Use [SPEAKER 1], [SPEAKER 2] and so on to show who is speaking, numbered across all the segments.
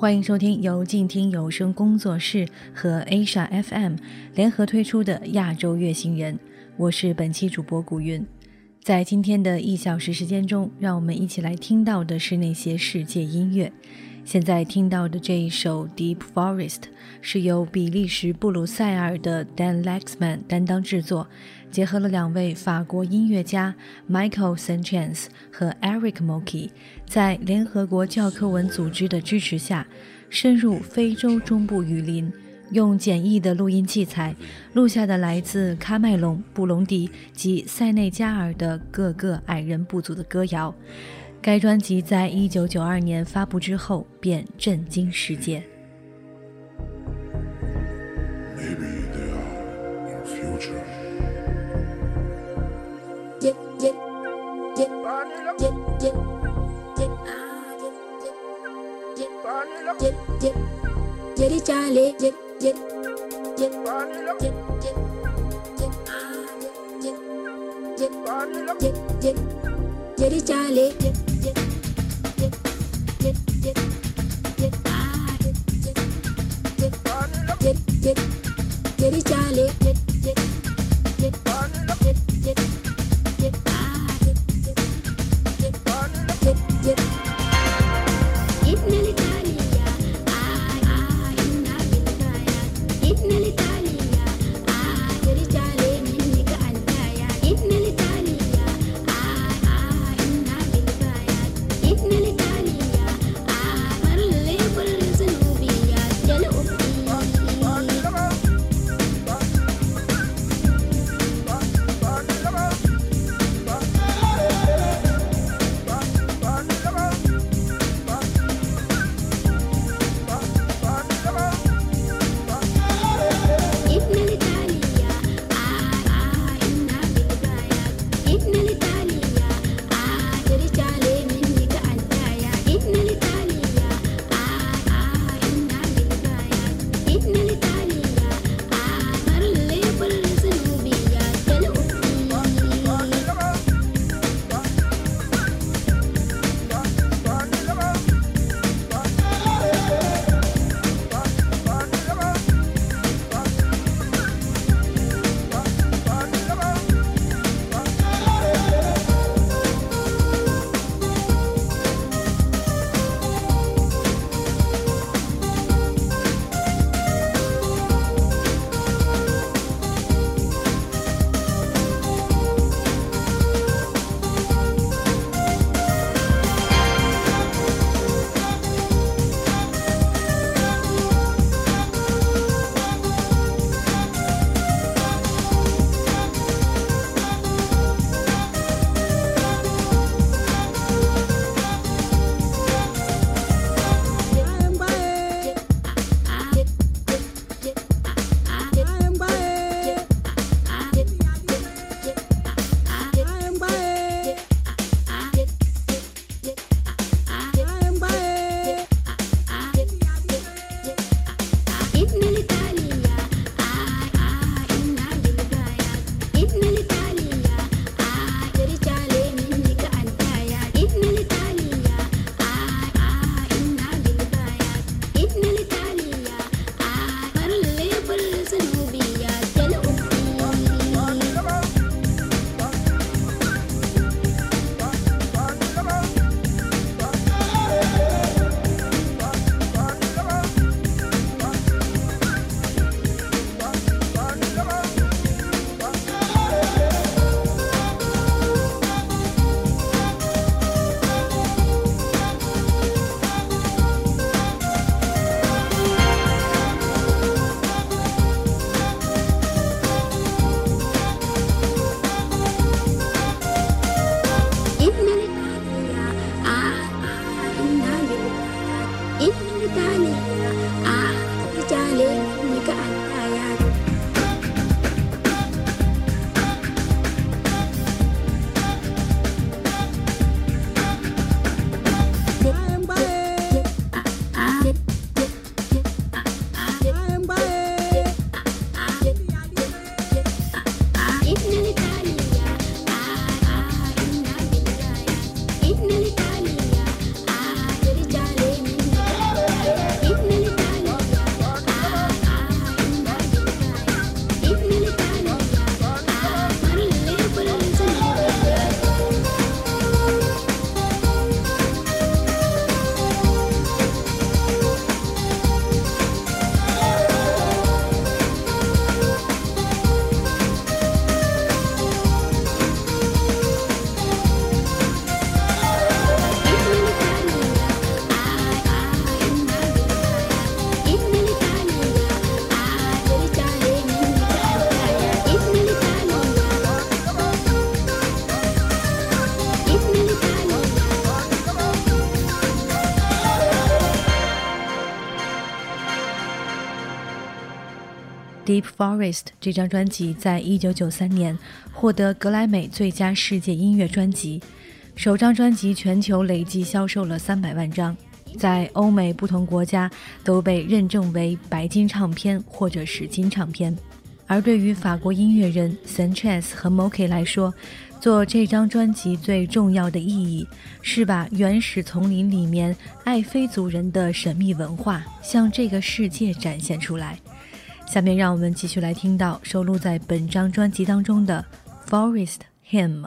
[SPEAKER 1] 欢迎收听由静听有声工作室和 Asia FM 联合推出的亚洲月星人，我是本期主播古云。在今天的一小时时间中，让我们一起来听到的是那些世界音乐。现在听到的这一首《Deep Forest》是由比利时布鲁塞尔的 Dan Lexman 担当制作，结合了两位法国音乐家 Michael Sanchez 和 Eric m o k i 在联合国教科文组织的支持下，深入非洲中部雨林，用简易的录音器材录下的来自喀麦隆、布隆迪及塞内加尔的各个矮人部族的歌谣。该专辑在一九九二年发布之后，便震惊世界。Get it, Charlie. 打你。
[SPEAKER 2] Deep Forest》这张专辑在一九九三年获得格莱美最佳世界音乐专辑，首张专辑全球累计销售了三百万张，在欧美不同国家都被认证为白金唱片或者是金唱片。而对于法国音乐人 Sanchez 和 Moke 来说，做这张专辑最重要的意义是把原始丛林里面爱菲族人的神秘文化向这个世界展现出来。下面让我们继续来听到收录在本张专辑当中的《Forest Hymn》。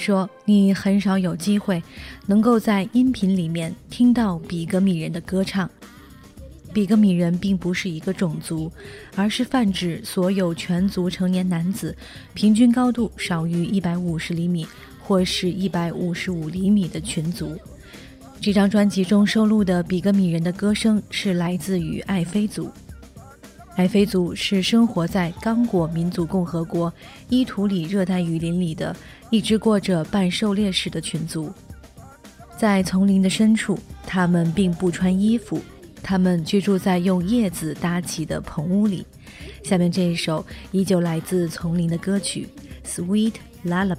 [SPEAKER 2] 说，你很少有机会能够在音频里面听到比格米人的歌唱。比格米人并不是一个种族，而是泛指所有全族成年男子，平均高度少于一百五十厘米或是一百五十五厘米的群族。这张专辑中收录的比格米人的歌声是来自于爱菲族。爱菲族是生活在刚果民族共和国伊图里热带雨林里的一支过着半狩猎式的群族。在丛林的深处，他们并不穿衣服。他们居住在用叶子搭起的棚屋里。下面这一首依旧来自丛林的歌曲《Sweet Lullaby》。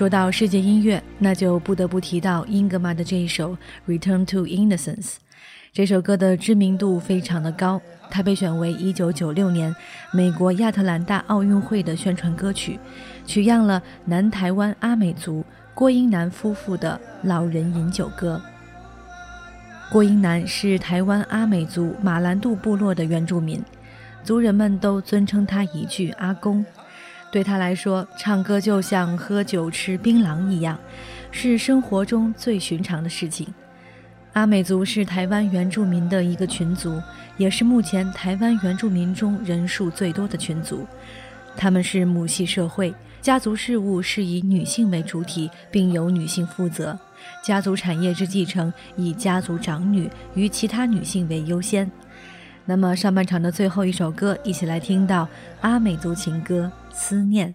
[SPEAKER 2] 说到世界音乐，那就不得不提到英格玛的这一首《Return to Innocence》。这首歌的知名度非常的高，它被选为1996年美国亚特兰大奥运会的宣传歌曲，取样了南台湾阿美族郭英男夫妇的《老人饮酒歌》。郭英男是台湾阿美族马兰杜部落的原住民，
[SPEAKER 3] 族人们都尊称他一句“阿公”。对他来说，唱歌就像喝酒吃槟榔一样，是生活中最寻常的事情。阿美族是台湾原住民的一个群族，也是目前台湾原住民中人数最多的群族。他们是母系社会，家族事务是以女性为主体，并由女性负责。家族产业之继承以家族长女与其他女性为优先。那么上半场的最后一首歌，一起来听到阿美族情歌《思念》。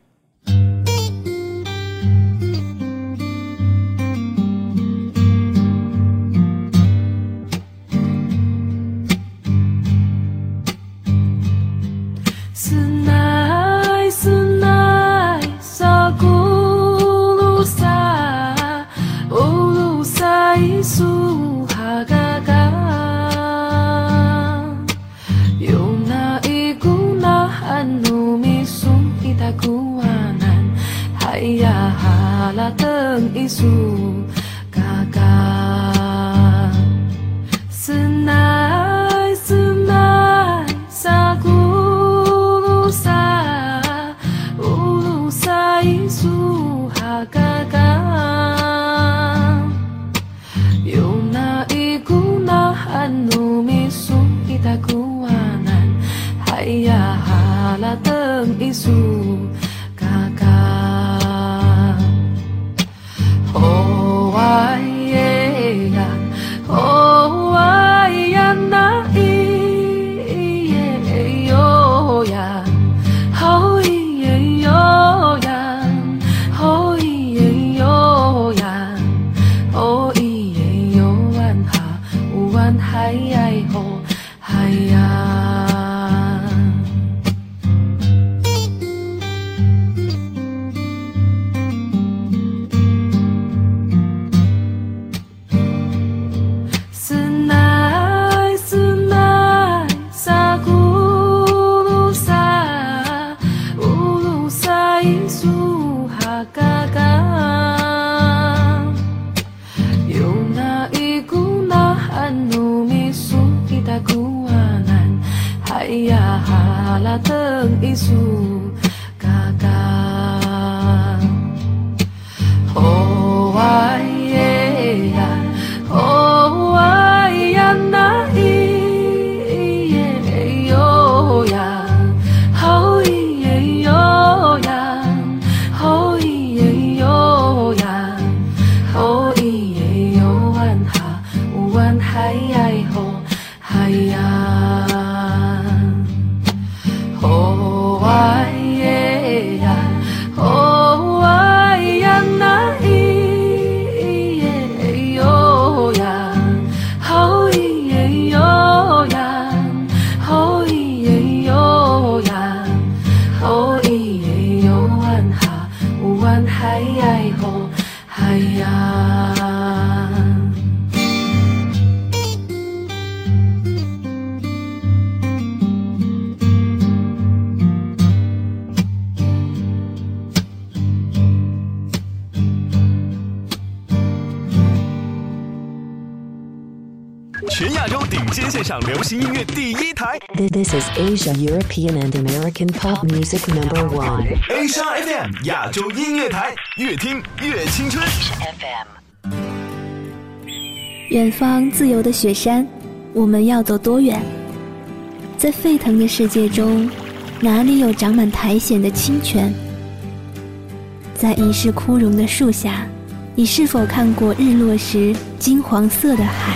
[SPEAKER 4] 全亚洲顶尖线上流行音乐第一台。
[SPEAKER 5] This is Asia European and American pop music number one.
[SPEAKER 4] Asia FM 亚洲音乐台，越听越青春。
[SPEAKER 6] FM 远方自由的雪山，我们要走多远？在沸腾的世界中，哪里有长满苔藓的清泉？在已是枯荣的树下，你是否看过日落时金黄色的海？